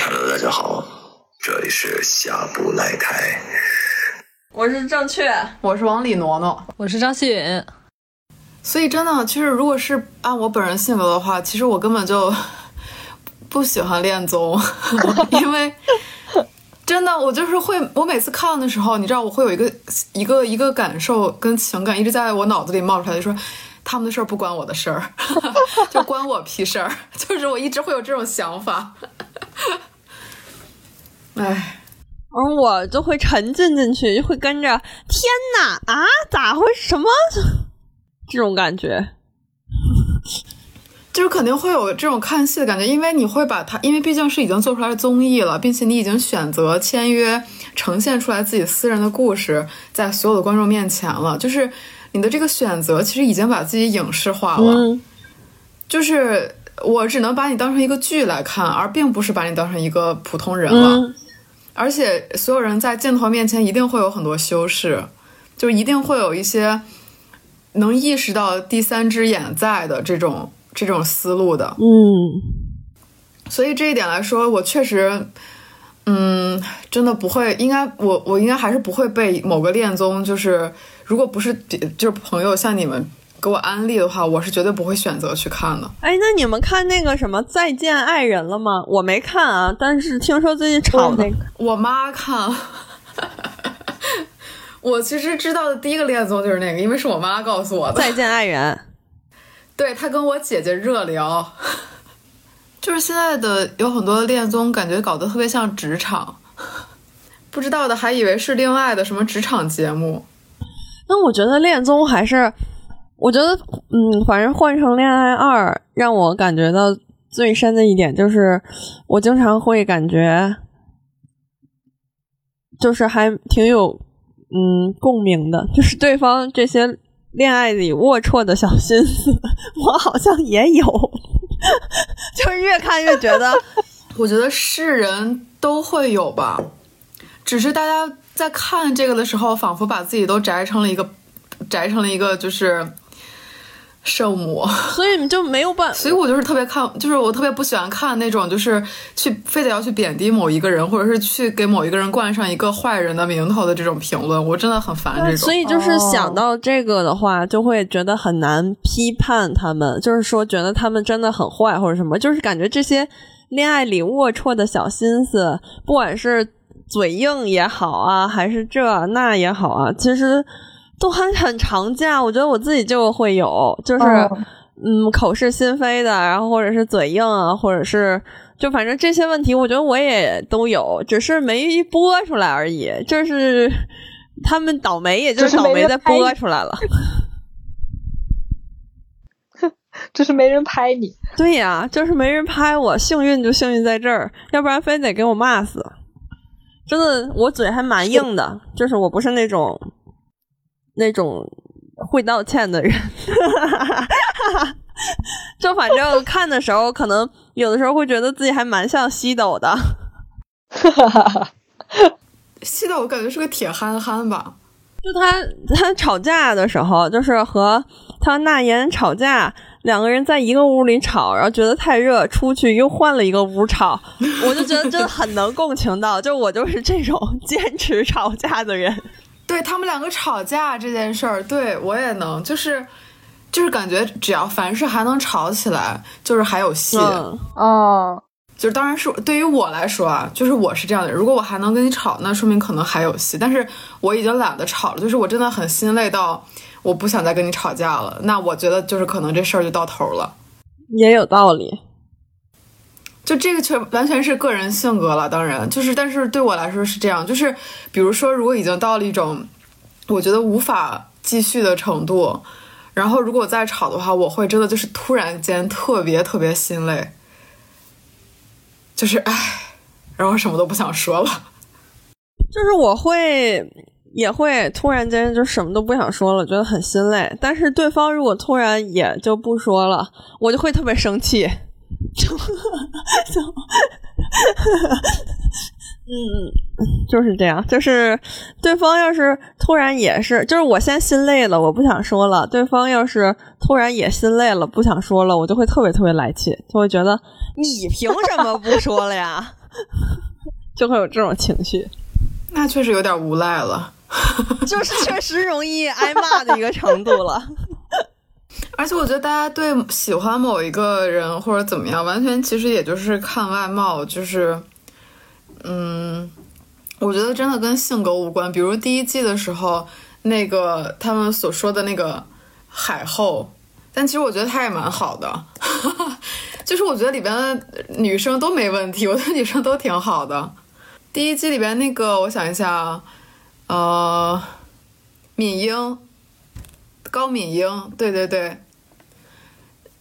Hello，大家好，这里是下不来台。我是正确，我是往里挪挪，我是张希允。所以真的，其实如果是按我本人性格的话，其实我根本就 不喜欢恋综，因为真的我就是会，我每次看的时候，你知道我会有一个一个一个感受跟情感一直在我脑子里冒出来，就说他们的事儿不关我的事儿，就关我屁事儿，就是我一直会有这种想法。哎，而我就会沉浸进去，就会跟着天哪啊，咋会什么这种感觉？就是肯定会有这种看戏的感觉，因为你会把它，因为毕竟是已经做出来的综艺了，并且你已经选择签约呈现出来自己私人的故事，在所有的观众面前了，就是你的这个选择其实已经把自己影视化了，嗯就是我只能把你当成一个剧来看，而并不是把你当成一个普通人了。嗯而且所有人在镜头面前一定会有很多修饰，就一定会有一些能意识到第三只眼在的这种这种思路的。嗯，所以这一点来说，我确实，嗯，真的不会，应该我我应该还是不会被某个恋综，就是如果不是就是朋友像你们给我安利的话，我是绝对不会选择去看的。哎，那你们看那个什么《再见爱人》了吗？我没看啊，但是听说最近炒那个。我妈看，我其实知道的第一个恋综就是那个，因为是我妈告诉我的。再见爱人，对她跟我姐姐热聊，就是现在的有很多恋综，感觉搞得特别像职场，不知道的还以为是另外的什么职场节目。那我觉得恋综还是，我觉得，嗯，反正换成恋爱二，让我感觉到最深的一点就是，我经常会感觉，就是还挺有，嗯，共鸣的，就是对方这些恋爱里龌龊的小心思，我好像也有，就是越看越觉得，我觉得是人都会有吧，只是大家在看这个的时候，仿佛把自己都宅成了一个，宅成了一个就是圣母。所以你就没有办法。所以我就是特别看，就是我特别不喜欢看那种，就是去非得要去贬低某一个人，或者是去给某一个人冠上一个坏人的名头的这种评论，我真的很烦这种。所以就是想到这个的话，就会觉得很难批判他们，就是说觉得他们真的很坏或者什么，就是感觉这些恋爱里龌龊的小心思，不管是嘴硬也好啊，还是这那也好啊，其实都很很常见。我觉得我自己就会有，就是、哦嗯口是心非的，然后或者是嘴硬啊，或者是。就反正这些问题，我觉得我也都有，只是没播出来而已。就是他们倒霉，也就是倒霉的播出来了。就是没人拍你。对呀，就是没人拍我，幸运就幸运在这儿，要不然非得给我骂死。真的，我嘴还蛮硬的，就是我不是那种那种会道歉的人。就反正看的时候，可能有的时候会觉得自己还蛮像西斗的。西斗我感觉是个铁憨憨吧，就他他吵架的时候，就是和他那言吵架，两个人在一个屋里吵，然后觉得太热，出去又换了一个屋吵，我就觉得真的很能共情到，就我就是这种坚持吵架的人。对他们两个吵架这件事儿，对我也能，就是就是感觉只要凡事还能吵起来，就是还有戏。嗯，哦，就是当然是对于我来说啊，就是我是这样的人，如果我还能跟你吵，那说明可能还有戏。但是我已经懒得吵了，就是我真的很心累到我不想再跟你吵架了。那我觉得就是可能这事儿就到头了。也有道理。就这个全完全是个人性格了，当然就是，但是对我来说是这样，就是比如说，如果已经到了一种我觉得无法继续的程度，然后如果再吵的话，我会真的就是突然间特别特别心累，就是唉，然后什么都不想说了。就是我会也会突然间就什么都不想说了，觉得很心累。但是对方如果突然也就不说了，我就会特别生气，就 就嗯，就是这样。就是对方要是突然也是，就是我先心累了，我不想说了。对方要是突然也心累了，不想说了，我就会特别特别来气，就会觉得你凭什么不说了呀？就会有这种情绪。那确实有点无赖了。就是确实容易挨骂的一个程度了，而且我觉得大家对喜欢某一个人或者怎么样，完全其实也就是看外貌，就是，嗯，我觉得真的跟性格无关。比如第一季的时候，那个他们所说的那个海后，但其实我觉得她也蛮好的，就是我觉得里边的女生都没问题，我觉得女生都挺好的。第一季里边那个，我想一下。呃，敏英，高敏英，对对对，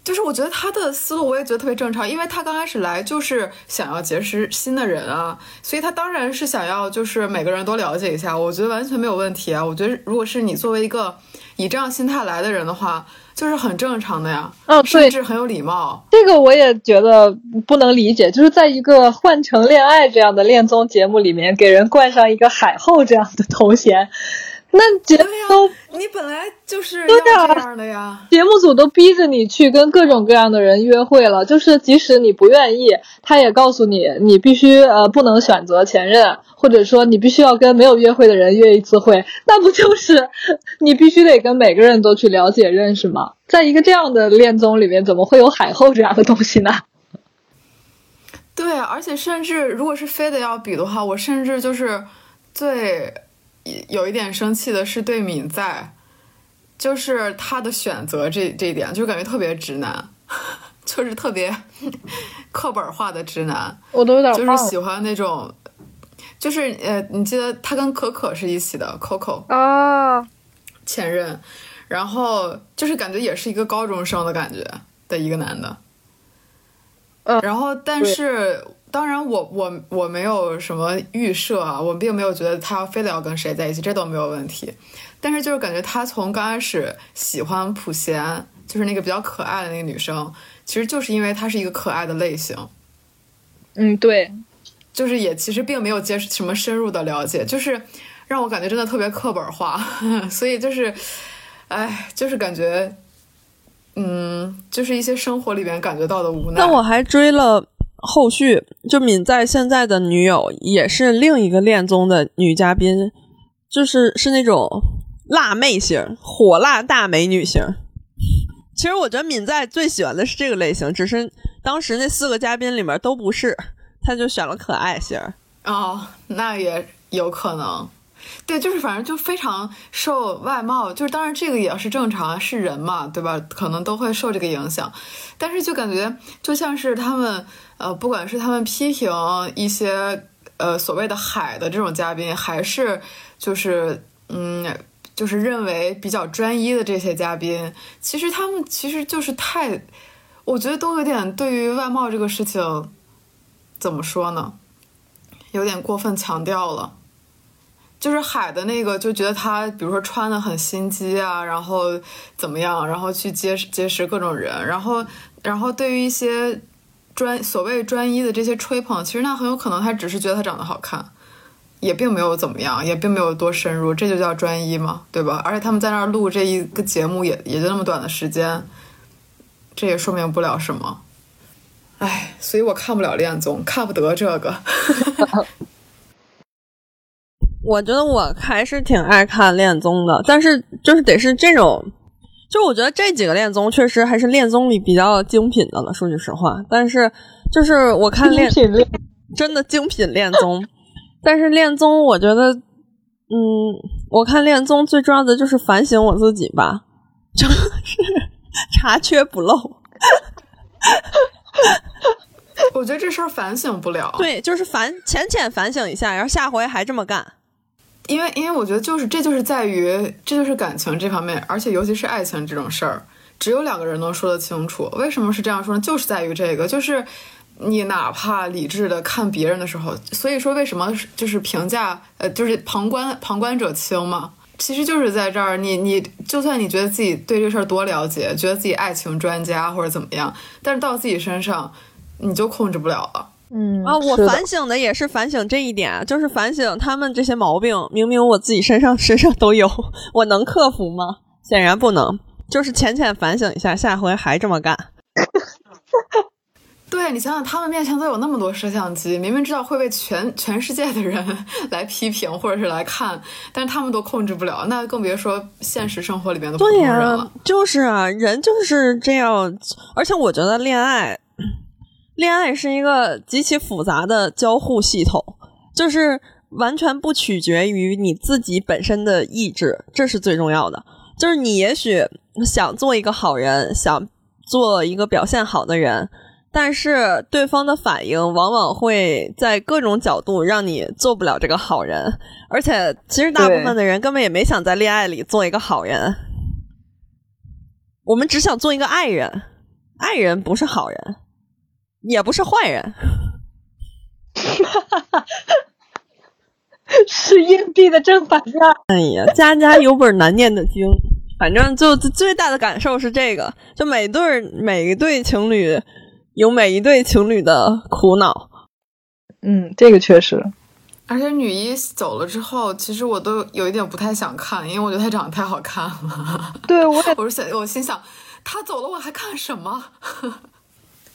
就是我觉得他的思路我也觉得特别正常，因为他刚开始来就是想要结识新的人啊，所以他当然是想要就是每个人都了解一下，我觉得完全没有问题啊。我觉得如果是你作为一个以这样心态来的人的话。就是很正常的呀，嗯，甚至很有礼貌。这个我也觉得不能理解，就是在一个换成恋爱这样的恋综节目里面，给人冠上一个海后这样的头衔。那节目都，你本来就是要这样的呀。节目组都逼着你去跟各种各样的人约会了，就是即使你不愿意，他也告诉你，你必须呃不能选择前任，或者说你必须要跟没有约会的人约一次会，那不就是你必须得跟每个人都去了解认识吗？在一个这样的恋综里面，怎么会有海后这样的东西呢？对，而且甚至如果是非得要比的话，我甚至就是最。有一点生气的是对敏在，就是他的选择这这一点，就感觉特别直男，就是特别 课本化的直男。我都有点就是喜欢那种，就是呃，你记得他跟可可是一起的，Coco。啊，前任，然后就是感觉也是一个高中生的感觉的一个男的，嗯，然后但是。当然，我我我没有什么预设啊，我并没有觉得他非得要跟谁在一起，这都没有问题。但是就是感觉他从刚开始喜欢普贤，就是那个比较可爱的那个女生，其实就是因为她是一个可爱的类型。嗯，对，就是也其实并没有接什么深入的了解，就是让我感觉真的特别课本化。所以就是，哎，就是感觉，嗯，就是一些生活里面感觉到的无奈。但我还追了。后续就敏在现在的女友也是另一个恋综的女嘉宾，就是是那种辣妹型、火辣大美女型。其实我觉得敏在最喜欢的是这个类型，只是当时那四个嘉宾里面都不是，他就选了可爱型。哦，那也有可能。对，就是反正就非常受外貌，就是当然这个也是正常，是人嘛，对吧？可能都会受这个影响，但是就感觉就像是他们。呃，不管是他们批评一些呃所谓的海的这种嘉宾，还是就是嗯，就是认为比较专一的这些嘉宾，其实他们其实就是太，我觉得都有点对于外貌这个事情，怎么说呢，有点过分强调了。就是海的那个就觉得他，比如说穿的很心机啊，然后怎么样，然后去结识结识各种人，然后然后对于一些。专所谓专一的这些吹捧，其实那很有可能他只是觉得他长得好看，也并没有怎么样，也并没有多深入，这就叫专一嘛，对吧？而且他们在那儿录这一个节目，也也就那么短的时间，这也说明不了什么。唉，所以我看不了恋综，看不得这个。我觉得我还是挺爱看恋综的，但是就是得是这种。就我觉得这几个恋综确实还是恋综里比较精品的了，说句实话。但是就是我看恋真的精品恋综，但是恋综我觉得，嗯，我看恋综最重要的就是反省我自己吧，就是 查缺补漏。我觉得这事儿反省不了。对，就是反浅浅反省一下，然后下回还这么干。因为，因为我觉得就是这就是在于，这就是感情这方面，而且尤其是爱情这种事儿，只有两个人能说得清楚。为什么是这样说呢？就是在于这个，就是你哪怕理智的看别人的时候，所以说为什么就是评价呃，就是旁观旁观者清嘛。其实就是在这儿，你你就算你觉得自己对这事儿多了解，觉得自己爱情专家或者怎么样，但是到自己身上你就控制不了了。嗯啊，我反省的也是反省这一点，就是反省他们这些毛病，明明我自己身上身上都有，我能克服吗？显然不能，就是浅浅反省一下，下回还这么干。对你想想，他们面前都有那么多摄像机，明明知道会被全全世界的人 来批评或者是来看，但是他们都控制不了，那更别说现实生活里边的普通对呀、人了。就是啊，人就是这样，而且我觉得恋爱，恋爱是一个极其复杂的交互系统，就是完全不取决于你自己本身的意志，这是最重要的。就是你也许想做一个好人，想做一个表现好的人，但是对方的反应往往会在各种角度让你做不了这个好人，而且其实大部分的人根本也没想在恋爱里做一个好人，我们只想做一个爱人，爱人不是好人，也不是坏人。是硬币的正反面。哎呀，家家有本难念的经，反正就最大的感受是这个，就每对每一对情侣有每一对情侣的苦恼。嗯，这个确实。而且女一走了之后，其实我都有一点不太想看，因为我觉得她长得太好看了。对，我也 我是想，我心想，她走了我还看什么？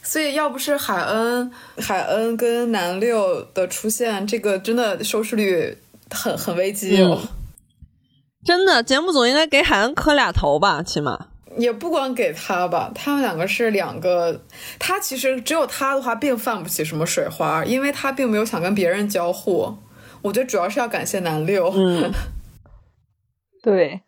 所以要不是海恩、海恩跟南六的出现，这个真的收视率很很危机哦。真的，节目组应该给海恩磕俩头吧，起码。也不光给他吧，他们两个是两个，他其实只有他的话，并泛不起什么水花，因为他并没有想跟别人交互。我觉得主要是要感谢南六，嗯，对，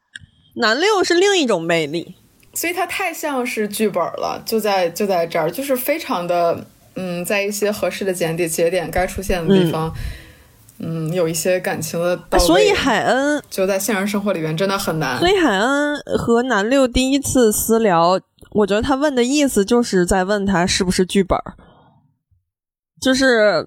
南六是另一种魅力。所以他太像是剧本了，就在就在这儿，就是非常的，嗯，在一些合适的节点节点该出现的地方，嗯有一些感情的到位，所以海恩，就在现实生活里面真的很难所。以海恩和南六第一次私聊，我觉得他问的意思就是在问他是不是剧本，就是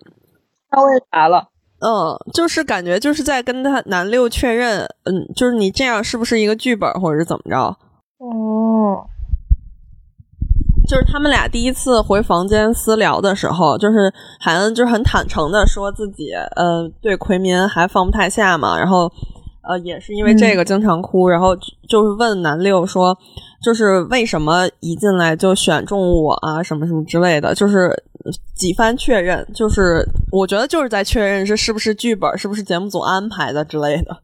那我也查了。嗯，就是感觉就是在跟他男六确认，嗯，就是你这样是不是一个剧本，或者是怎么着？哦，就是他们俩第一次回房间私聊的时候，就是海恩就是很坦诚的说自己，呃，对奎民还放不太下嘛，然后呃也是因为这个经常哭，然后就是问南六说，就是为什么一进来就选中我啊，什么什么之类的，就是几番确认，就是我觉得就是在确认这是不是剧本，是不是节目组安排的之类的。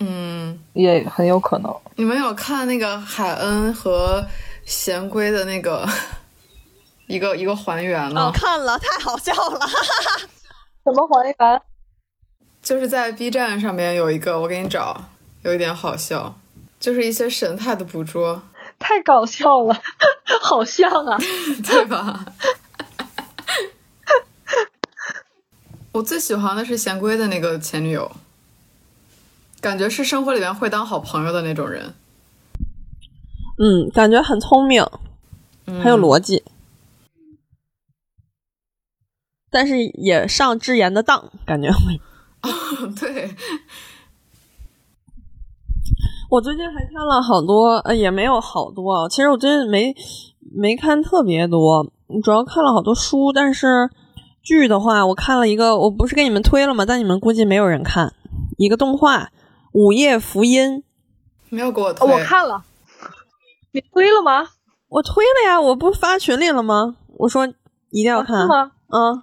嗯，也很有可能。你们有看那个海恩和贤圭的那个 一个一个还原吗？哦，看了，太好笑了。什么还原？就是在 B 站上面有一个，我给你找，有一点好笑，就是一些神态的捕捉，太搞笑了，好像啊。对吧？我最喜欢的是贤圭的那个前女友，感觉是生活里面会当好朋友的那种人，嗯，感觉很聪明，嗯很有逻辑，但是也上智妍的当，感觉会。对，我最近还看了好多，呃，也没有好多啊。其实我最近没没看特别多，主要看了好多书。但是剧的话，我看了一个，我不是给你们推了吗？但你们估计没有人看，一个动画《午夜福音》，没有给我推，哦我看了，你推了吗？我推了呀，我不发群里了吗？我说一定要看，是吗？嗯，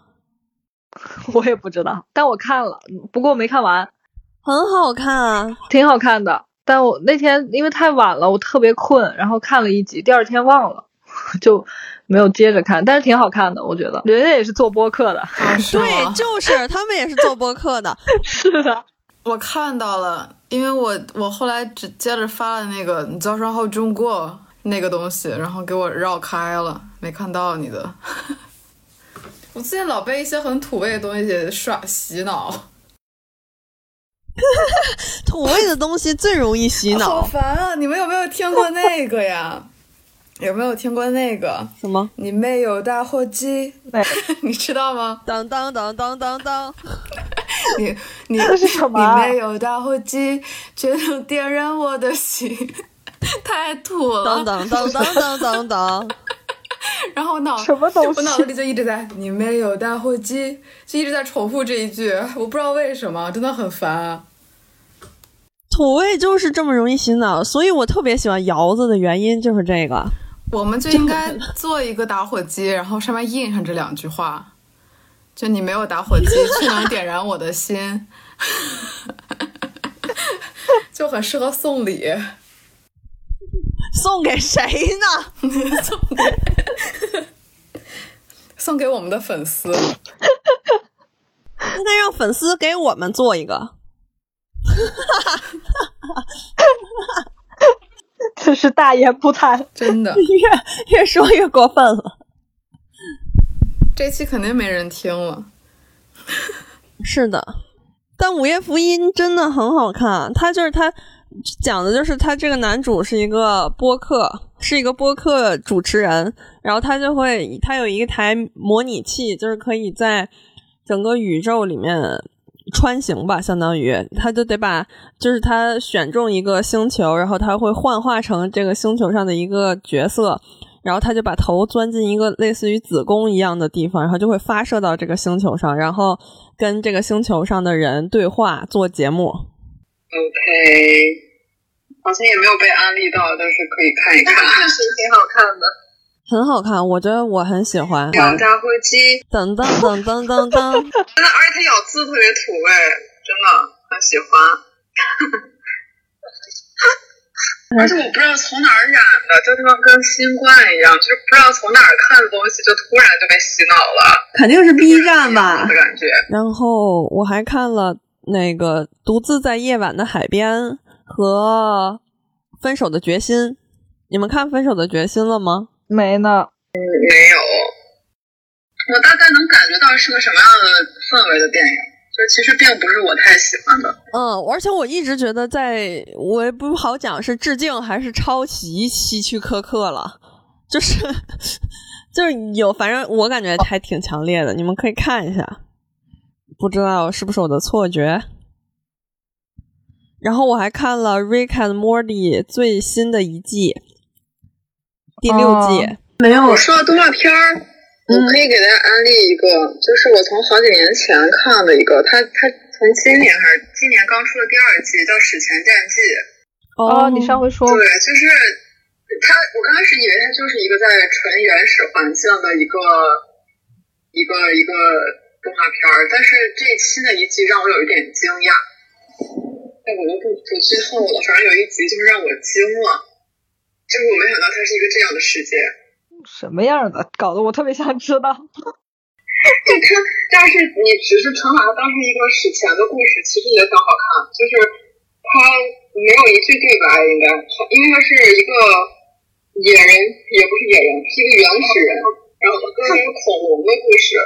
我也不知道，但我看了，不过没看完，很好看啊。挺好看的。但我那天因为太晚了，我特别困，然后看了一集，第二天忘了，就没有接着看。但是挺好看的，我觉得。人家也是做播客的，啊对，就是他们也是做播客的。是的。我看到了，因为我我后来只接着发了那个你早上好中国那个东西，然后给我绕开了，没看到你的。我最近老被一些很土味的东西耍洗脑。土味的东西最容易洗脑好。烦啊！你们有没有听过那个呀？有没有听过那个？什么？你妹有大货机，你知道吗？当当当当当当，你 你这是什么啊你没有打火机，却能点燃我的心，太土了。当当当当当当当。然后我脑什么东西我脑子里就一直在“你没有打火机”，就一直在重复这一句，我不知道为什么，真的很烦啊。土味就是这么容易洗脑，所以我特别喜欢窑子的原因就是这个。我们就应该做一个打火机，然后上面印上这两句话，就你没有打火机，却能点燃我的心，就很适合送礼。送给谁呢？送 给送给我们的粉丝，应该让粉丝给我们做一个。真是大言不惭。真的，越越说越过分了。这期肯定没人听了。是的，但《午夜福音》真的很好看。他就是他讲的就是他这个男主是一个播客，是一个播客主持人，然后他就会他有一台模拟器，就是可以在整个宇宙里面穿行吧，相当于他就得把就是他选中一个星球，然后他会幻化成这个星球上的一个角色。然后他就把头钻进一个类似于子宫一样的地方，然后就会发射到这个星球上，然后跟这个星球上的人对话做节目。OK，好像也没有被安利到，但是可以看一看。确实挺好看的。很好看，我觉得我很喜欢。有打火机，噔噔噔噔噔噔，真的，而且它咬字特别土味，真的很喜欢。而且我不知道从哪儿染的，就他妈跟新冠一样，就是不知道从哪儿看的东西，就突然就被洗脑了肯定是 B 站吧的？感觉。然后我还看了那个《独自在夜晚的海边》和《分手的决心》。你们看《分手的决心》了吗？没呢，嗯没有，我大概能感觉到是个什么样的氛围的电影，就其实并不是我太喜欢的。嗯，而且我一直觉得在，我也不好讲是致敬还是抄袭希区柯克了，就是 就是有，反正我感觉还挺强烈的，你们可以看一下，不知道是不是我的错觉。然后我还看了《Rick and Morty》最新的一季，第六季。哦没有，我说到动画片儿，我可以给大家安利一个，就是我从好几年前看的一个，它它从今年还是今年刚出的第二季，叫《史前战记》。哦，你上回说对，就是它，我刚开始以为它就是一个在纯原始环境的一个一个一个动画片儿，但是这新的一季让我有一点惊讶。哎，我都不不剧透了，反正有一集就是让我惊了，就是我没想到它是一个这样的世界。什么样的，搞得我特别想知道。就它，但是你只是纯把它当成一个史前的故事，其实也挺好看。就是它没有一句对白，应该，因为它是一个野人，也不是野人，是一个原始人，然后跟一个恐龙的故事。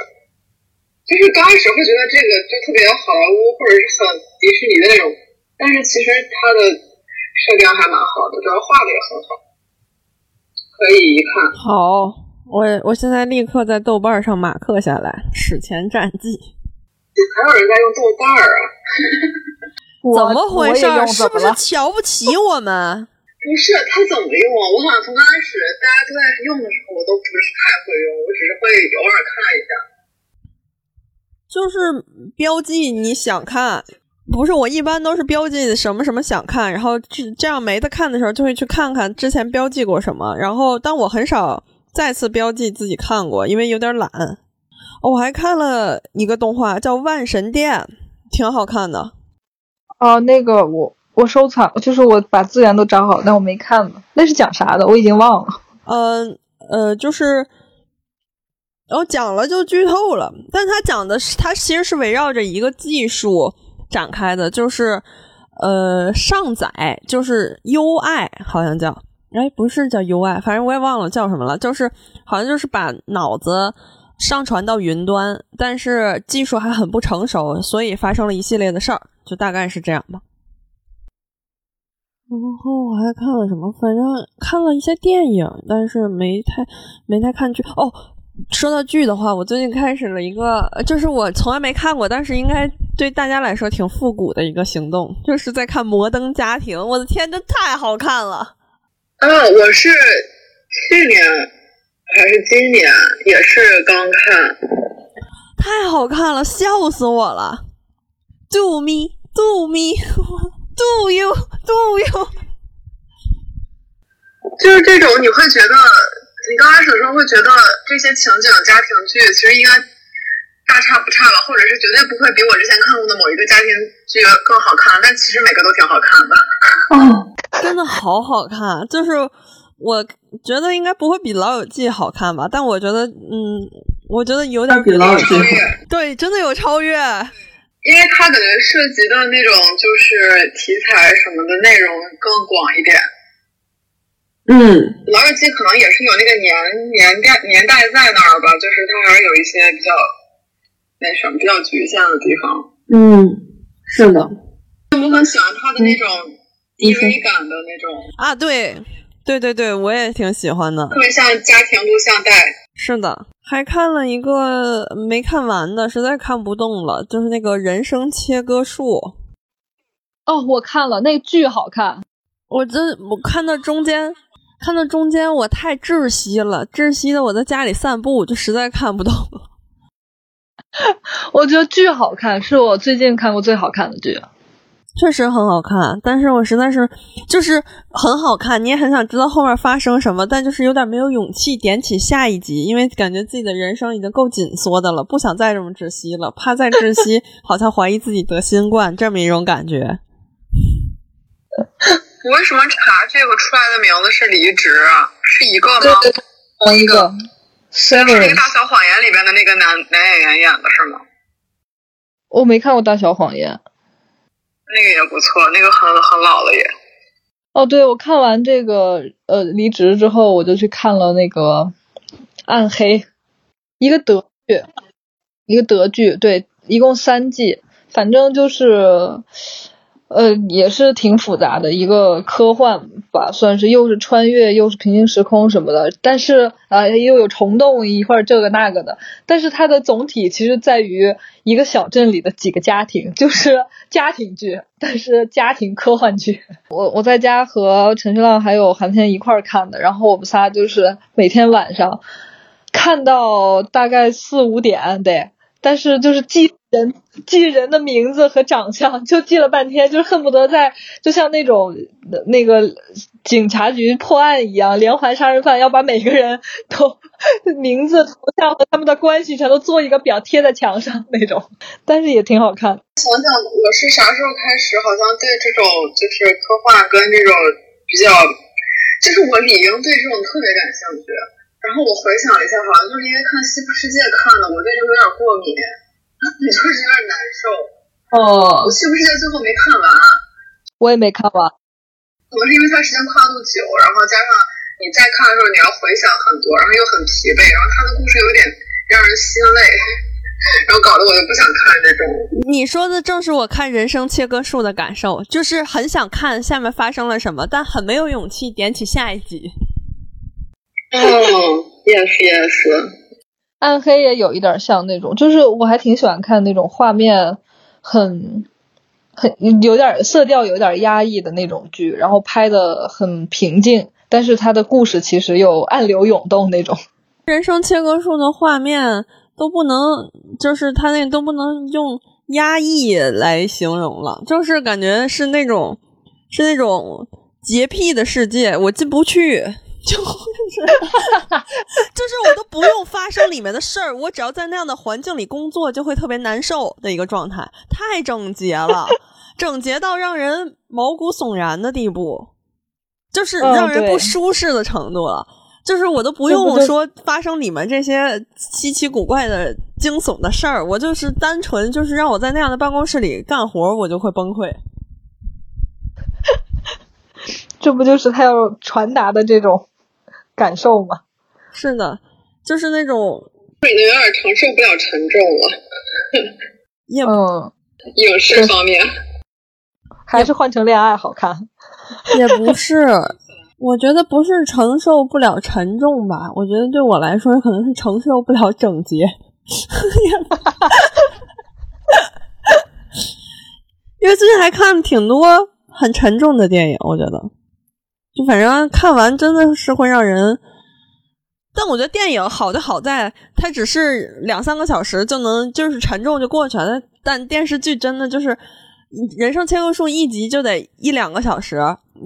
就是刚开始会觉得这个就特别好莱坞或者是很迪士尼的那种，但是其实它的设定还蛮好的，主要画的也很好，可以一看。好，我我现在立刻在豆瓣上马克下来《史前战记》。还有人在用豆瓣儿啊？怎么回事是不是瞧不起我们？不是，他怎么用啊？我好像从刚开始大家都在用的时候，我都不是太会用，我只是会偶尔看一下。就是标记你想看，不是我一般都是标记什么什么想看，然后这这样没得看的时候，就会去看看之前标记过什么。然后，但我很少再次标记自己看过，因为有点懒。哦我还看了一个动画叫《万神殿》，挺好看的。哦，那个我我收藏，就是我把资源都找好，但我没看呢。那是讲啥的？我已经忘了。嗯呃，就是，然后讲了就剧透了，但他讲的是，他其实是围绕着一个技术展开的，就是呃上载，就是 UI 好像叫，哎不是叫 UI，反正我也忘了叫什么了，就是好像就是把脑子上传到云端，但是技术还很不成熟，所以发生了一系列的事儿，就大概是这样吧。然后我还看了什么？反正看了一些电影，但是没太没太看剧。哦，说到剧的话，我最近开始了一个，就是我从来没看过，但是应该对大家来说挺复古的一个行动，就是在看《摩登家庭》。我的天，这太好看了！啊，我是去年还是今年也是刚看，太好看了，笑死我了！Do me, do me, do you, do you？就是这种你会觉得，你刚开始的时候会觉得这些情景家庭剧其实应该大差不差吧，或者是绝对不会比我之前看过的某一个家庭剧更好看，但其实每个都挺好看的。哦，真的好好看，就是我觉得应该不会比《老友记》好看吧，但我觉得，嗯，我觉得有点比老友记超越，对，真的有超越。因为它感觉涉及的那种就是题材什么的内容更广一点。嗯，老友记可能也是有那个年年代年代在那儿吧，就是它还是有一些比较那什么比较局限的地方。嗯，是的，我很喜欢它的那种低微感的那种，啊，对，对对对，我也挺喜欢的。特别像家庭录像带。是的，还看了一个没看完的，实在看不动了，就是那个人生切割术。哦，我看了，那剧好看。我这我看到中间，看到中间我太窒息了，窒息的我在家里散步，就实在看不懂了。我觉得剧好看，是我最近看过最好看的剧。确实很好看，但是我实在是就是很好看，你也很想知道后面发生什么，但就是有点没有勇气点起下一集，因为感觉自己的人生已经够紧缩的了，不想再这么窒息了，怕再窒息，好像怀疑自己得新冠这么一种感觉。我为什么查这个出来的名字是离职啊？是一个吗？对对同一个是那个《大小谎言》里边的那个男男演员演的是吗？我没看过《大小谎言》。那个也不错，那个很很老了也。哦，对，我看完这个呃离职之后，我就去看了那个《暗黑》，一个德剧，一个德剧，对，一共三季，反正就是呃也是挺复杂的一个科幻吧，算是又是穿越又是平行时空什么的，但是啊、呃、又有虫洞一会儿这个那个的，但是它的总体其实在于一个小镇里的几个家庭，就是家庭剧，但是家庭科幻剧。我我在家和陈学浪还有韩天一块儿看的，然后我们仨就是每天晚上看到大概四五点得，但是就是记人记人的名字和长相，就记了半天，就恨不得在就像那种那个警察局破案一样，连环杀人犯要把每个人都名字、头像和他们的关系全都做一个表贴在墙上那种，但是也挺好看。想想我是啥时候开始，好像对这种就是科幻跟这种比较，就是我理应对这种特别感兴趣。然后我回想了一下，好像就是因为看《西部世界》看的，我对这个有点过敏，就是有点难受。哦我《西部世界》最后没看完，我也没看完。可能是因为它时间跨度久，然后加上你再看的时候你要回想很多，然后又很疲惫，然后它的故事有点让人心累，然后搞得我就不想看这种。你说的正是我看《人生切割术》的感受，就是很想看下面发生了什么，但很没有勇气点起下一集。嗯，yes yes。暗黑也有一点像那种，就是我还挺喜欢看那种画面很很有点色调有点压抑的那种剧，然后拍的很平静，但是它的故事其实又暗流涌动那种。人生切割术的画面都不能，就是它那都不能用压抑来形容了，就是感觉是那种是那种洁癖的世界，我进不去。就 是就是我都不用发生里面的事儿，我只要在那样的环境里工作，就会特别难受的一个状态，太整洁了，整洁到让人毛骨悚然的地步，就是让人不舒适的程度了。就是我都不用说发生里面这些稀奇古怪的惊悚的事儿，我就是单纯就是让我在那样的办公室里干活，我就会崩溃。这不就是他要传达的这种感受吗？是的，就是那种已经有点承受不了沉重了。也嗯，影视方面，还是换成恋爱好看。也不是，我觉得不是承受不了沉重吧，我觉得对我来说可能是承受不了整洁。因为最近还看了挺多很沉重的电影，我觉得，就反正看完真的是会让人。但我觉得电影好就好在它只是两三个小时就能就是沉重就过去了，但电视剧真的就是人生千棵树一集就得一两个小时，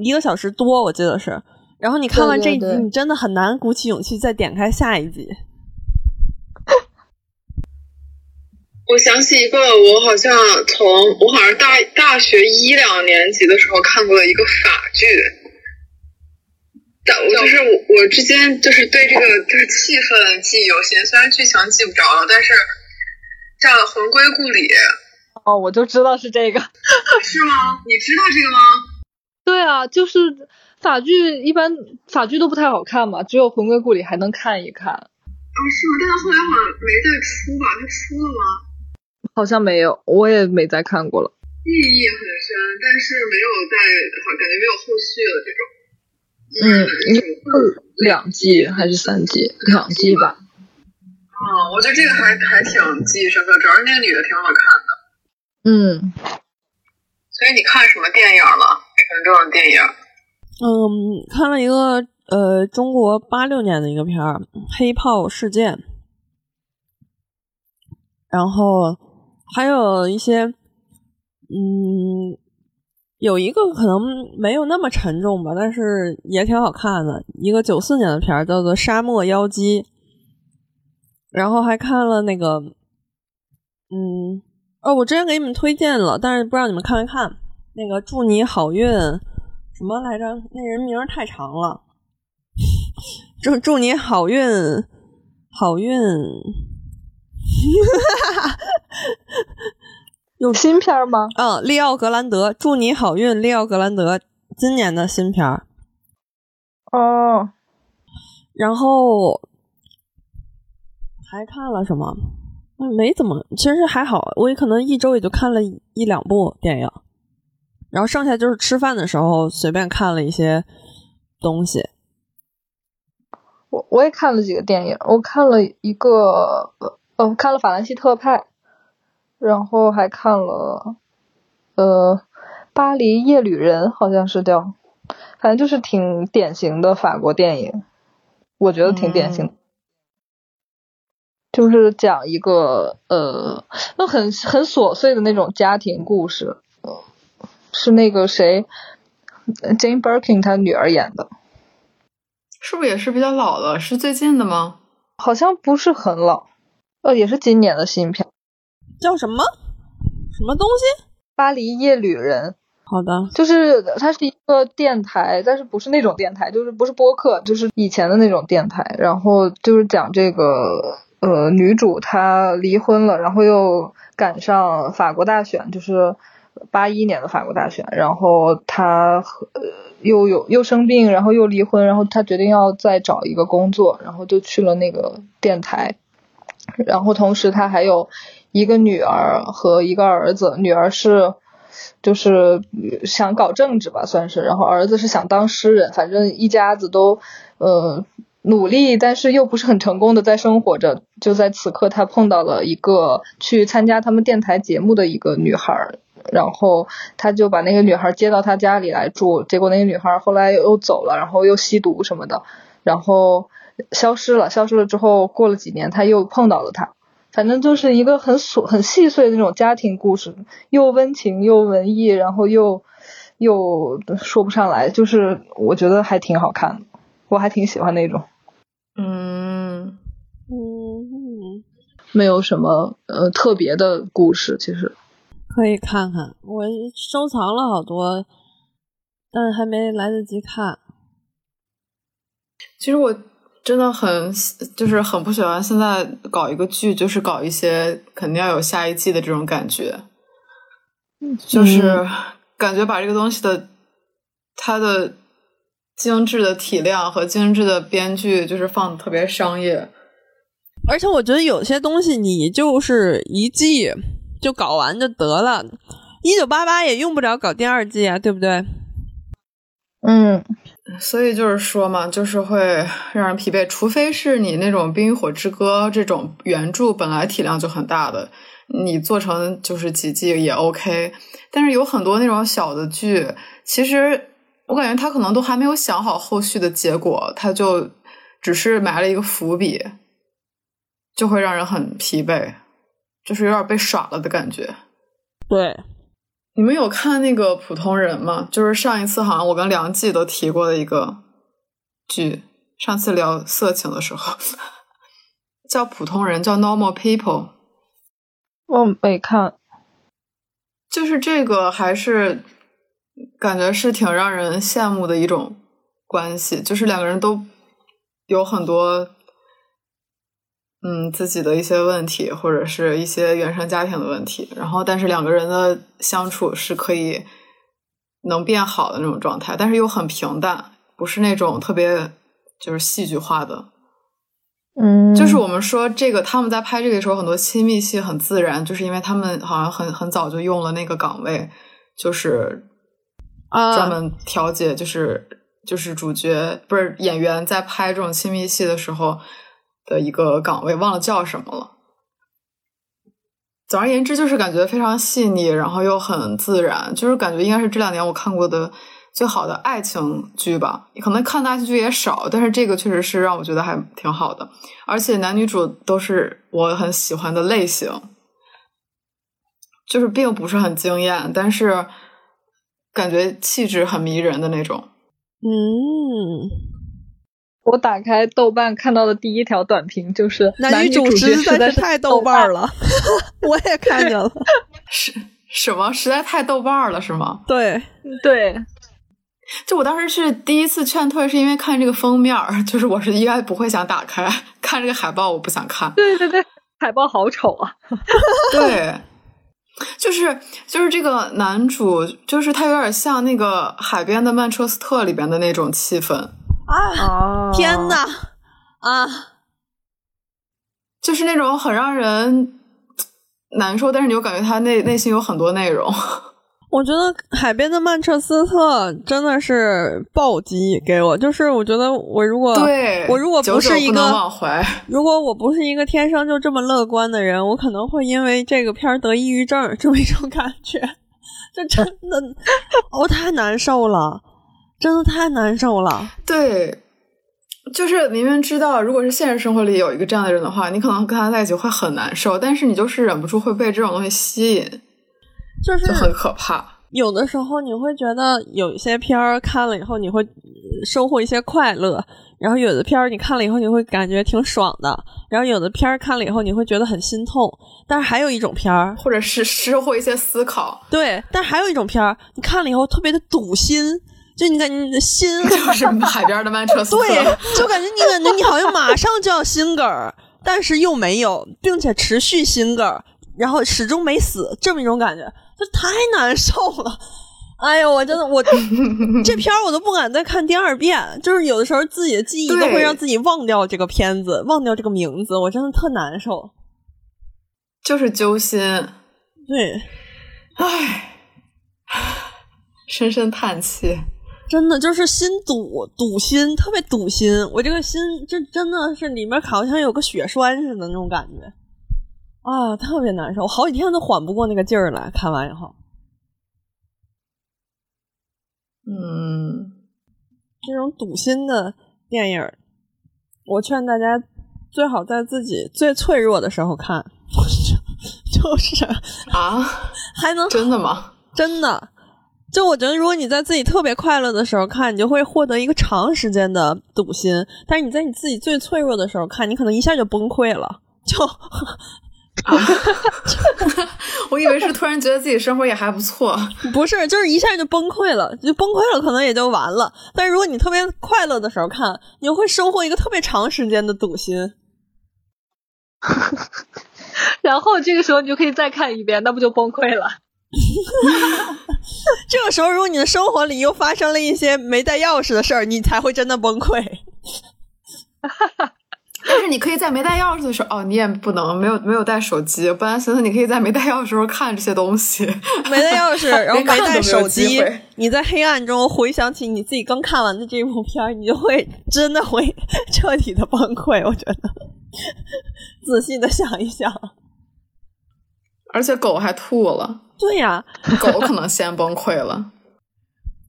一个小时多我记得是。然后你看完这一集，你真的很难鼓起勇气再点开下一集。我想起一个，我好像从我好像大大学一两年级的时候看过的一个法剧。但我就是我，我之间就是对这个就是气氛记忆犹新，虽然剧情记不着了，但是叫《魂归故里》。哦，我就知道是这个。是吗？你知道这个吗？对啊，就是法剧，一般法剧都不太好看嘛，只有《魂归故里》还能看一看。啊，是吗？但是后来好像没再出吧？它出了吗？好像没有，我也没再看过了。意义很深，但是没有再，感觉没有后续了这种。嗯，两季还是三季？两季吧。哦，我觉得这个还还挺记忆深刻，主要是那个女的挺好看的。嗯。所以你看什么电影了？沉重的电影？嗯，看了一个呃，中国八六年的一个片儿《黑炮事件》，然后还有一些，嗯。有一个可能没有那么沉重吧，但是也挺好看的。一个九四年的片儿叫做《沙漠妖姬》，然后还看了那个，嗯，哦，我之前给你们推荐了，但是不知道你们看没看那个《祝你好运》什么来着？那人名太长了，祝祝你好运，好运，有新片吗？嗯，利奥格兰德，祝你好运，利奥格兰德，今年的新片儿。哦，然后还看了什么？没怎么，其实还好，我也可能一周也就看了一两部电影，然后剩下就是吃饭的时候随便看了一些东西。我我也看了几个电影，我看了一个，呃，看了《法兰西特派》。然后还看了，呃，《巴黎夜旅人》好像是叫，反正就是挺典型的法国电影，我觉得挺典型，就是讲一个呃，那很很琐碎的那种家庭故事，是那个谁，Jane Birkin 他女儿演的，是不是也是比较老了？是最近的吗？好像不是很老，呃，也是今年的新片。叫什么？什么东西？巴黎夜旅人。好的，就是它是一个电台，但是不是那种电台，就是不是播客，就是以前的那种电台。然后就是讲这个呃女主她离婚了，然后又赶上法国大选，就是八一年的法国大选。然后她呃又有又生病，然后又离婚，然后她决定要再找一个工作，然后就去了那个电台。然后同时她还有。一个女儿和一个儿子，女儿是就是想搞政治吧，算是，然后儿子是想当诗人，反正一家子都呃努力，但是又不是很成功的在生活着。就在此刻，他碰到了一个去参加他们电台节目的一个女孩，然后他就把那个女孩接到他家里来住，结果那个女孩后来又走了，然后又吸毒什么的，然后消失了。消失了之后，过了几年，他又碰到了她。反正就是一个很琐、很细碎的那种家庭故事，又温情又文艺，然后又又说不上来，就是我觉得还挺好看的，我还挺喜欢那种。嗯嗯，没有什么呃特别的故事，其实可以看看，我收藏了好多，但是还没来得及看。其实我。真的很就是很不喜欢现在搞一个剧，就是搞一些肯定要有下一季的这种感觉，就是感觉把这个东西的它的精致的体量和精致的编剧就是放的特别商业，而且我觉得有些东西你就是一季就搞完就得了，一九八八也用不着搞第二季啊，对不对？嗯，所以就是说嘛，就是会让人疲惫，除非是你那种《冰与火之歌》这种原著本来体量就很大的，你做成就是几季也 OK。但是有很多那种小的剧，其实我感觉他可能都还没有想好后续的结果，他就只是埋了一个伏笔，就会让人很疲惫，就是有点被耍了的感觉。对，你们有看那个普通人吗？就是上一次好像我跟梁记都提过的一个剧，上次聊色情的时候 叫普通人，叫 Normal People。我没看。就是这个，还是感觉是挺让人羡慕的一种关系，就是两个人都有很多嗯自己的一些问题，或者是一些原生家庭的问题，然后但是两个人的相处是可以能变好的那种状态，但是又很平淡，不是那种特别就是戏剧化的。嗯，就是我们说这个，他们在拍这个时候，很多亲密戏很自然，就是因为他们好像很很早就用了那个岗位，就是啊专门调节，就是就是主角不是演员在拍这种亲密戏的时候的一个岗位，忘了叫什么了。总而言之，就是感觉非常细腻，然后又很自然，就是感觉应该是这两年我看过的最好的爱情剧吧。可能看的爱情剧也少，但是这个确实是让我觉得还挺好的，而且男女主都是我很喜欢的类型，就是并不是很惊艳，但是感觉气质很迷人的那种。嗯，我打开豆瓣看到的第一条短评就是男女主角实在是太豆瓣儿了，我也看见了。是什么？实在太豆瓣儿了，是吗？对，对，就我当时是第一次劝退，是因为看这个封面儿，就是我是应该不会想打开看这个海报，我不想看。对对对，海报好丑啊！对，就是就是这个男主，就是他有点像那个海边的曼彻斯特里边的那种气氛，啊，哦天呐，啊，就是那种很让人难受，但是你又感觉他内内心有很多内容。我觉得海边的曼彻斯特真的是暴击给我，就是我觉得我如果对，我如果久不是一个忘怀。如果我不是一个天生就这么乐观的人，我可能会因为这个片儿得抑郁症，这么一种感觉。这真的，我、太难受了，真的太难受了。对，就是明明知道，如果是现实生活里有一个这样的人的话，你可能跟他在一起会很难受，但是你就是忍不住会被这种东西吸引，就是就很可怕。有的时候你会觉得有一些片儿看了以后你会呃收获一些快乐，然后有的片儿你看了以后你会感觉挺爽的，然后有的片儿看了以后你会觉得很心痛。但是还有一种片儿，或者是 收获一些思考，对，但是还有一种片儿，你看了以后特别的堵心，就你感觉你的心 就是海边的曼彻斯特。对，就感觉你感觉你好像马上就要心梗儿，但是又没有，并且持续心梗儿，然后始终没死，这么一种感觉，就太难受了。哎呦，我真的我这片儿我都不敢再看第二遍，就是有的时候自己的记忆都会让自己忘掉这个片子，忘掉这个名字，我真的特难受。就是揪心，对，唉，深深叹气。真的就是心堵堵心，特别堵心。我这个心就真的是里面好像有个血栓似的那种感觉，啊，特别难受，我好几天都缓不过那个劲儿来。看完以后，嗯，这种堵心的电影，我劝大家最好在自己最脆弱的时候看，就是啊，还能真的吗？真的。就我觉得，如果你在自己特别快乐的时候看，你就会获得一个长时间的堵心；但是你在你自己最脆弱的时候看，你可能一下就崩溃了。就 我以为是突然觉得自己生活也还不错。不是，就是一下就崩溃了，就崩溃了，可能也就完了。但是如果你特别快乐的时候看，你就会收获一个特别长时间的堵心。然后这个时候你就可以再看一遍，那不就崩溃了？这个时候，如果你的生活里又发生了一些没带钥匙的事儿，你才会真的崩溃。但是你可以在没带钥匙的时候，哦，你也不能没有没有带手机。不然寻思你可以在没带钥匙的时候看这些东西，没带钥匙，然后没带手机你在黑暗中回想起你自己刚看完的这部片儿，你就会真的会彻底的崩溃。我觉得，仔细的想一想，而且狗还吐了，对呀，狗可能先崩溃了。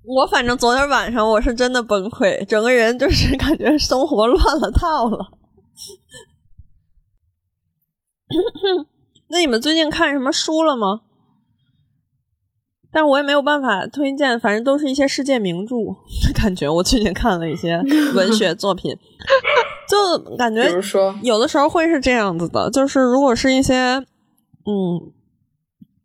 我反正昨天晚上我是真的崩溃，整个人就是 感觉生活乱了套了。那你们最近看什么书了吗？但是我也没有办法推荐，反正都是一些世界名著。感觉我最近看了一些文学作品，就感觉比如说，有的时候会是这样子的，就是如果是一些嗯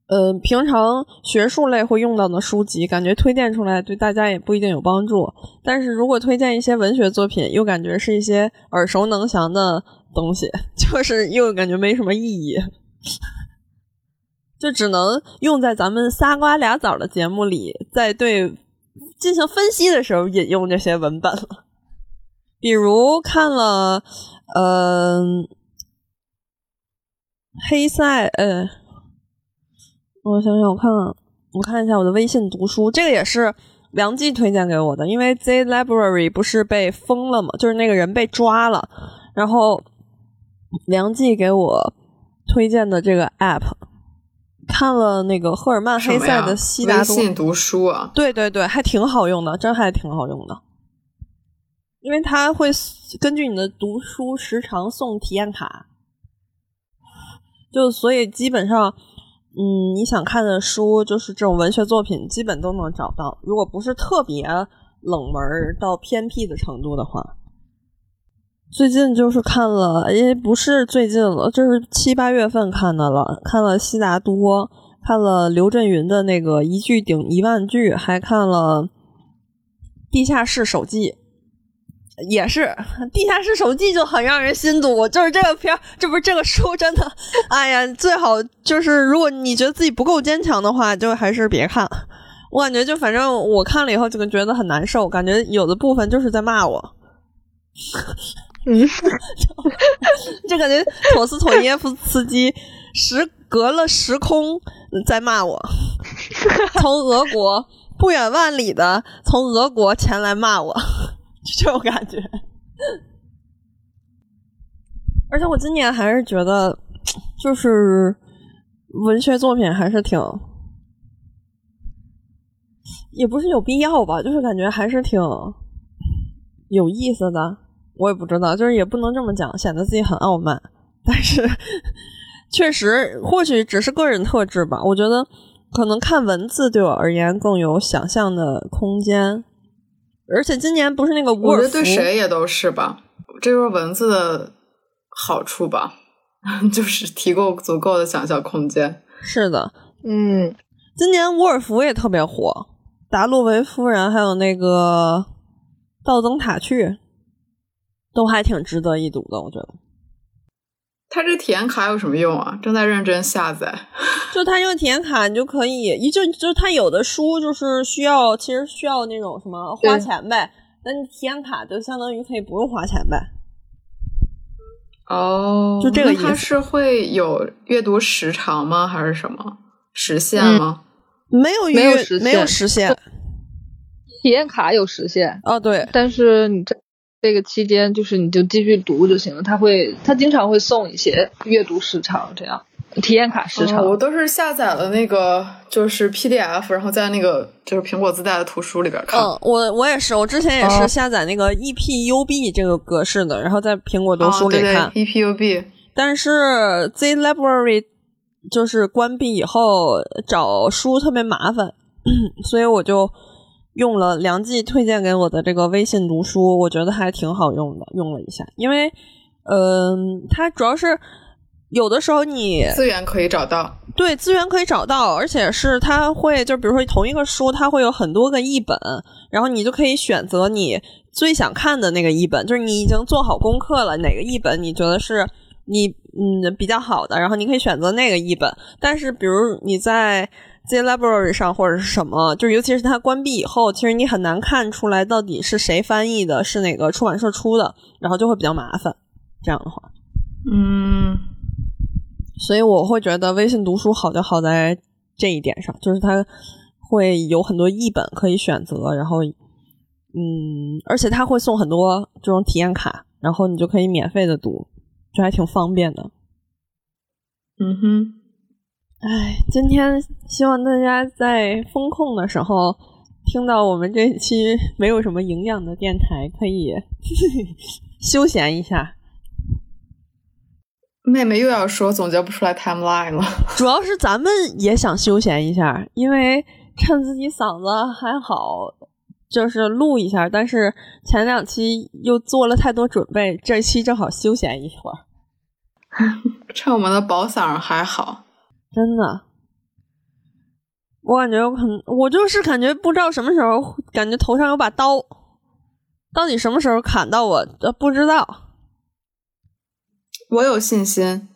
呃平常学术类会用到的书籍，感觉推荐出来对大家也不一定有帮助。但是如果推荐一些文学作品，又感觉是一些耳熟能详的东西，就是又感觉没什么意义。就只能用在咱们仨瓜俩枣的节目里，在对进行分析的时候引用这些文本了。比如看了，嗯、黑塞，呃，我想想，我看看我看一下我的微信读书，这个也是梁记推荐给我的，因为 Z Library 不是被封了嘛，就是那个人被抓了，然后梁记给我推荐的这个 app，看了那个赫尔曼黑塞的《悉达多》，微信读书啊，对对对，还挺好用的，真还挺好用的，因为它会根据你的读书时长送体验卡，就所以基本上，嗯，你想看的书就是这种文学作品，基本都能找到。如果不是特别冷门到偏僻的程度的话，最近就是看了，因为不是最近了，就是七八月份看的了，看了悉达多，看了刘震云的那个一句顶一万句，还看了《地下室手记》。也是《地下室手记》就很让人心堵，就是这个片儿，这不是这个书真的，哎呀，最好就是如果你觉得自己不够坚强的话，就还是别看。我感觉就反正我看了以后就觉得很难受，感觉有的部分就是在骂我。嗯，就感觉陀思妥耶夫斯基时隔了时空在骂我，从俄国不远万里的从俄国前来骂我，就 这种感觉。而且我今年还是觉得，就是文学作品还是挺，也不是有必要吧，就是感觉还是挺有意思的。我也不知道，就是也不能这么讲，显得自己很傲慢。但是确实，或许只是个人特质吧。我觉得可能看文字对我而言更有想象的空间。而且今年不是那个伍尔夫，我觉得对谁也都是吧，这就是文字的好处吧，就是提供足够的想象空间。是的，嗯，今年伍尔夫也特别火，达洛维夫人还有那个道灯塔去，都还挺值得一读的，我觉得。它这个体验卡有什么用啊？正在认真下载。就它这个体验卡，你就可以，一就就它有的书就是需要，其实需要那种什么花钱呗，那你体验卡就相当于可以不用花钱呗。哦，就这个意思它是会有阅读时长吗？还是什么时限吗？没有没有预没有实现实现体验卡有实现，哦，对，但是你这这个期间就是你就继续读就行了。他会他经常会送一些阅读时长这样体验卡时长。哦我都是下载了那个就是 PDF，然后在那个就是苹果自带的图书里边看。嗯，我我也是，我之前也是哦下载那个 E EPUB 这个格式的，然后在苹果读哦书里对对看。，EPUB。但是 Z Library 就是关闭以后找书特别麻烦，所以我就用了梁记推荐给我的这个微信读书，我觉得还挺好用的，用了一下，因为嗯、它主要是有的时候你资源可以找到。对资源可以找到，而且是它会就比如说同一个书，它会有很多个译本，然后你就可以选择你最想看的那个译本，就是你已经做好功课了，哪个译本你觉得是你嗯比较好的，然后你可以选择那个译本。但是比如你在 Z Library 上或者是什么，就是尤其是它关闭以后，其实你很难看出来到底是谁翻译的，是哪个出版社出的，然后就会比较麻烦。这样的话。嗯，所以我会觉得微信读书好就好在这一点上，就是它会有很多译本可以选择，然后嗯，而且它会送很多这种体验卡，然后你就可以免费的读，就还挺方便的。嗯哼，哎，今天希望大家在风控的时候听到我们这期没有什么营养的电台，可以 休闲一下。妹妹又要说总结不出来 timeline 了。主要是咱们也想休闲一下，因为趁自己嗓子还好，就是录一下。但是前两期又做了太多准备，这期正好休闲一会儿。趁我们的宝嗓还好，真的，我感觉我可能我就是感觉不知道什么时候，感觉头上有把刀，到底什么时候砍到我，呃，不知道。我有信心，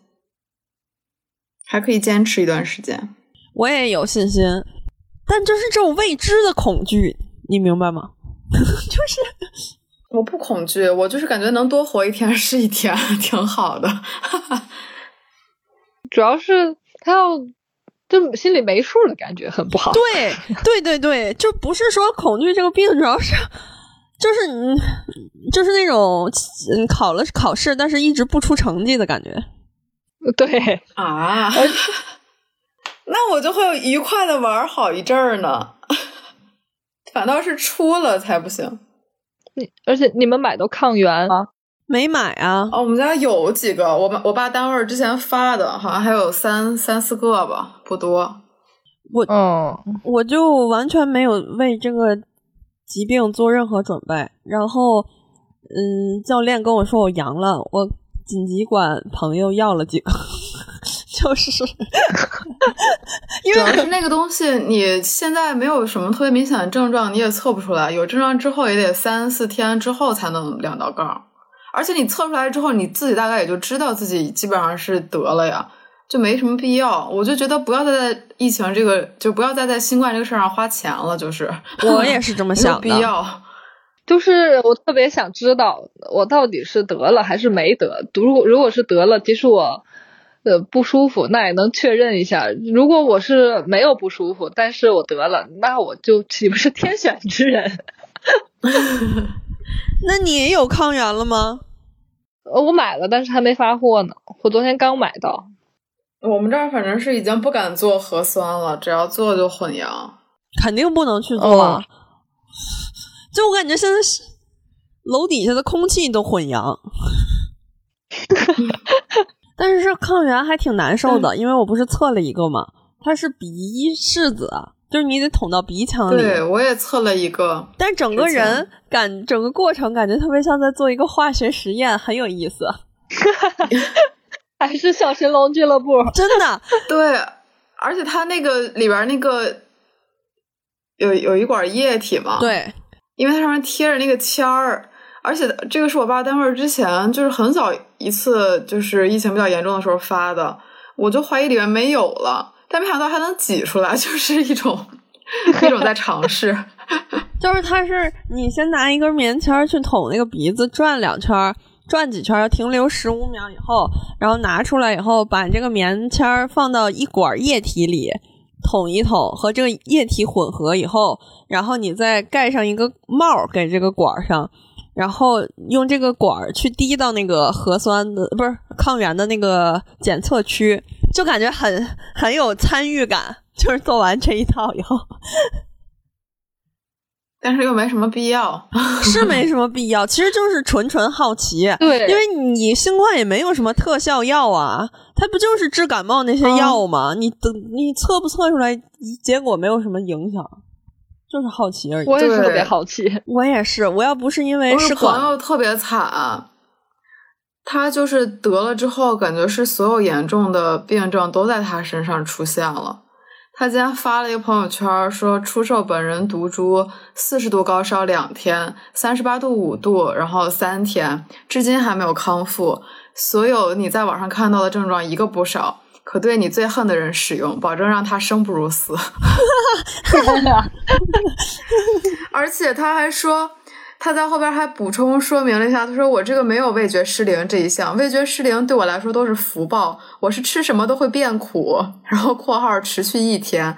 还可以坚持一段时间。我也有信心，但就是这种未知的恐惧，你明白吗？就是我不恐惧，我就是感觉能多活一天是一天，挺好的。主要是他要就心里没数的感觉很不好。对对对对，就不是说恐惧这个病，主要是就是嗯，就是那种嗯考了考试，但是一直不出成绩的感觉。对啊，那我就会愉快的玩好一阵儿呢。反倒是出了才不行。你而且你们买的抗原吗？没买啊。哦，我们家有几个，我我爸单位之前发的，好像还有三三四个吧，不多。我嗯，我就完全没有为这个疾病做任何准备。然后，嗯，教练跟我说我阳了，我紧急管朋友要了几个，就是 因主要为是那个东西，你现在没有什么特别明显的症状，你也测不出来。有症状之后也得三四天之后才能量到杠，而且你测出来之后，你自己大概也就知道自己基本上是得了呀，就没什么必要。我就觉得不要再在疫情这个，就不要再在新冠这个事儿上花钱了，就是我也是这么想的。必要。就是我特别想知道我到底是得了还是没得。如果如果是得了，即使我呃不舒服，那也能确认一下。如果我是没有不舒服，但是我得了，那我就岂不是天选之人？那你有抗原了吗？呃，我买了，但是还没发货呢。我昨天刚买到。我们这儿反正是已经不敢做核酸了，只要做就混阳。肯定不能去做。哦就我感觉现在是楼底下的空气都混阳。但是这抗原还挺难受的，因为我不是测了一个嘛，它是鼻拭子，就是你得捅到鼻腔里。对，我也测了一个，但整个人感整个过程感觉特别像在做一个化学实验，很有意思，还是小神龙俱乐部。真的。对，而且它那个里边那个有有一管液体嘛，，对，因为它上面贴着那个签儿，而且这个是我爸单位之前就是很早一次就是疫情比较严重的时候发的，我就怀疑里面没有了，但没想到还能挤出来，就是一种一种在尝试。就是它是你先拿一根棉签去捅那个鼻子，转两圈，转几圈，停留十五秒以后，然后拿出来以后，把这个棉签放到一管液体里，捅一捅，和这个液体混合以后，然后你再盖上一个帽给这个管上，然后用这个管儿去滴到那个核酸的不是抗原的那个检测区，就感觉很很有参与感。就是做完这一套以后，但是又没什么必要。是没什么必要，其实就是纯纯好奇。对，因为你新冠也没有什么特效药啊，它不就是治感冒那些药吗？你等你测不测出来，结果没有什么影响，就是好奇而已。我也是特别好奇。我也是，我要不是因为是朋，友特别惨，他就是得了之后，感觉是所有严重的病症都在他身上出现了。他今天发了一个朋友圈，说出售本人毒株，四十度高烧两天，三十八度五度，然后三天，至今还没有康复。所有你在网上看到的症状一个不少，可对你最恨的人使用，保证让他生不如死。而且他还说，他在后边还补充说明了一下，他说我这个没有味觉失灵这一项，味觉失灵对我来说都是福报，我是吃什么都会变苦，然后括号持续一天，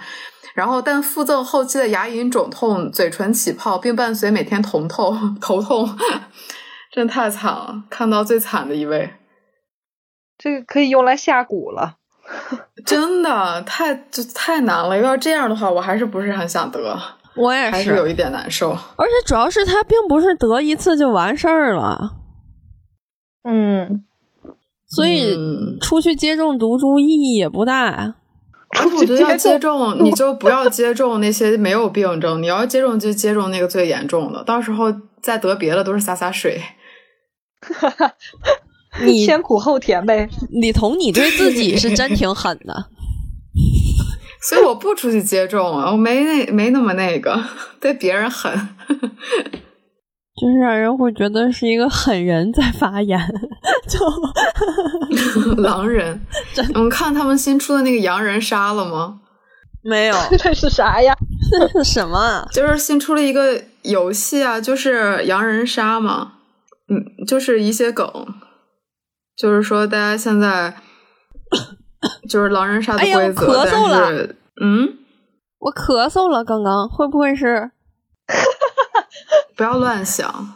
然后但附赠后期的牙龈肿痛、嘴唇起泡，并伴随每天疼痛、头痛，真太惨了，看到最惨的一位，这个可以用来下蛊了。真的太就太难了，要这样的话，我还是不是很想得。我也还是有一点难受，而且主要是他并不是得一次就完事儿了，嗯，所以出去接种毒株意义也不大。我觉得要接种，你就不要接种那些没有病症，你要接种就接种那个最严重的，到时候再得别的都是洒洒水。你先苦后甜呗。李彤，你对自己是真挺狠的。所以我不出去接种，我没那没那么那个，对别人狠，就是让人会觉得是一个狠人在发言，就 狼人。我们看他们新出的那个羊人杀了吗？没有，这是啥呀？这是什么？就是新出了一个游戏啊，就是羊人杀嘛。嗯，就是一些梗，就是说大家现在。就是狼人杀的规则，但是，嗯，我咳嗽了，刚刚会不会是？不要乱想，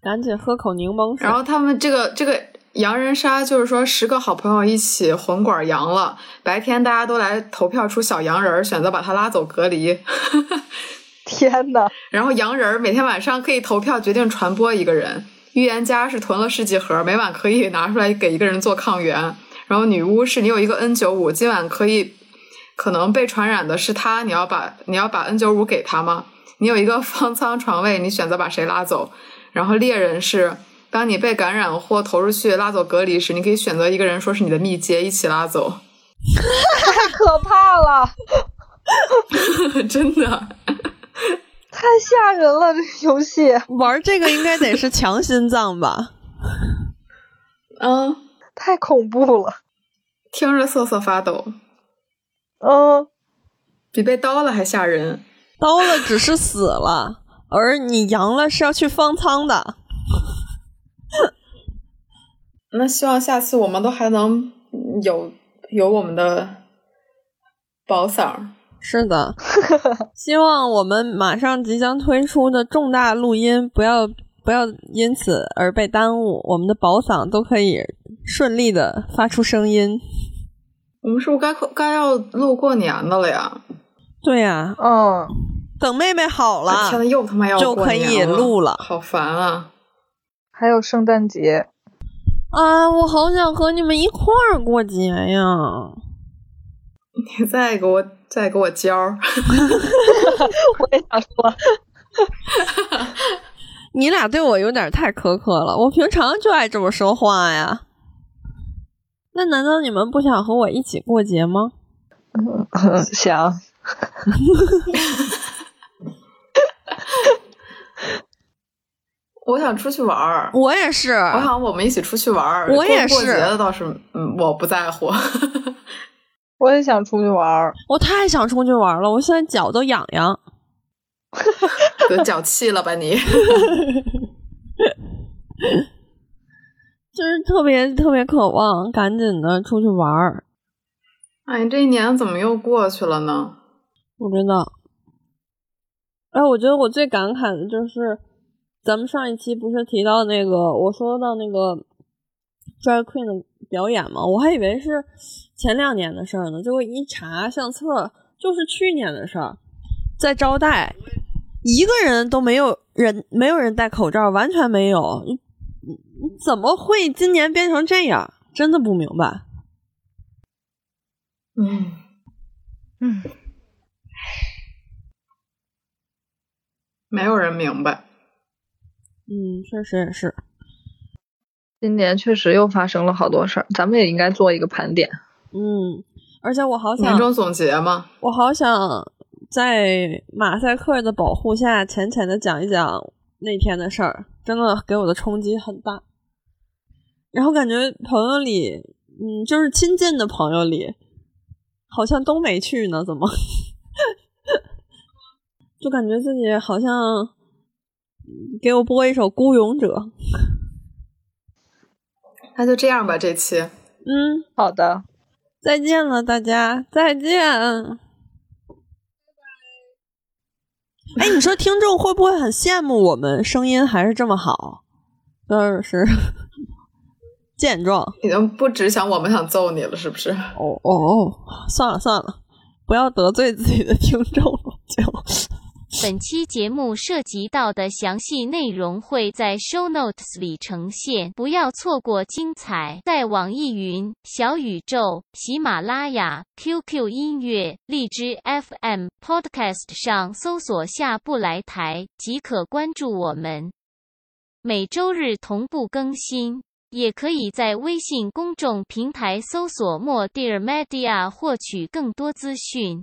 赶紧喝口柠檬水。然后他们这个这个羊人杀，就是说十个好朋友一起混管羊了，白天大家都来投票出小羊人，选择把他拉走隔离。天呐，然后羊人每天晚上可以投票决定传播一个人，预言家是囤了十几盒，每晚可以拿出来给一个人做抗原。然后女巫是你有一个 N 九五，今晚可以可能被传染的是他，你要把你要把 N 九五给他吗？你有一个方舱床位，你选择把谁拉走？然后猎人是当你被感染或投出去拉走隔离时，你可以选择一个人说是你的密接一起拉走。太可怕了，真的太吓人了！这游戏玩这个应该得是强心脏吧？嗯。太恐怖了，听着瑟瑟发抖。嗯，比被刀了还吓人。刀了只是死了，而你阳了是要去方舱的。那希望下次我们都还能有有我们的宝嗓。是的，希望我们马上即将推出的重大录音不要。不要因此而被耽误，我们的宝嗓都可以顺利的发出声音。我们是不是该该要录过年的了呀？对呀，嗯，等妹妹好了，天呐，又他妈要就可以录了，好烦啊！还有圣诞节啊，我好想和你们一块儿过节呀！你再给我再给我交儿，我也想说。你俩对我有点太苛刻了，我平常就爱这么说话呀。那难道你们不想和我一起过节吗？想。我想出去玩儿。我也是。我想我们一起出去玩儿。我也是。过节的倒是，嗯，我不在乎。我也想出去玩儿。我太想出去玩了，我现在脚都痒痒。得脚气了吧你？就是特别特别渴望赶紧的出去玩儿。哎，这一年怎么又过去了呢？不知道。哎，我觉得我最感慨的就是，咱们上一期不是提到那个，我说到那个 drag queen 的表演嘛？我还以为是前两年的事儿呢，结果一查相册，就是去年的事儿，在招待。一个人都没有人，没有人戴口罩，完全没有。怎么会今年变成这样？真的不明白。嗯嗯，没有人明白。嗯，确实也是。今年确实又发生了好多事儿，咱们也应该做一个盘点。嗯，而且我好想年终总结嘛，我好想。在马赛克的保护下，浅浅的讲一讲那天的事儿，真的给我的冲击很大。然后感觉朋友里，嗯，就是亲近的朋友里，好像都没去呢，怎么？就感觉自己好像给我播一首《孤勇者》。那就这样吧，这期。嗯，好的，再见了，大家，再见。哎，你说听众会不会很羡慕我们声音还是这么好？就是 健壮。已经不只想我们想揍你了，是不是？哦哦，算了算了，不要得罪自己的听众了，就。本期节目涉及到的详细内容会在 show notes 里呈现，不要错过精彩。在网易云、小宇宙、喜马拉雅、QQ 音乐、荔枝 FM、Podcast 上搜索“下不来台”即可关注我们。每周日同步更新，也可以在微信公众平台搜索“莫 Dear Media” 获取更多资讯。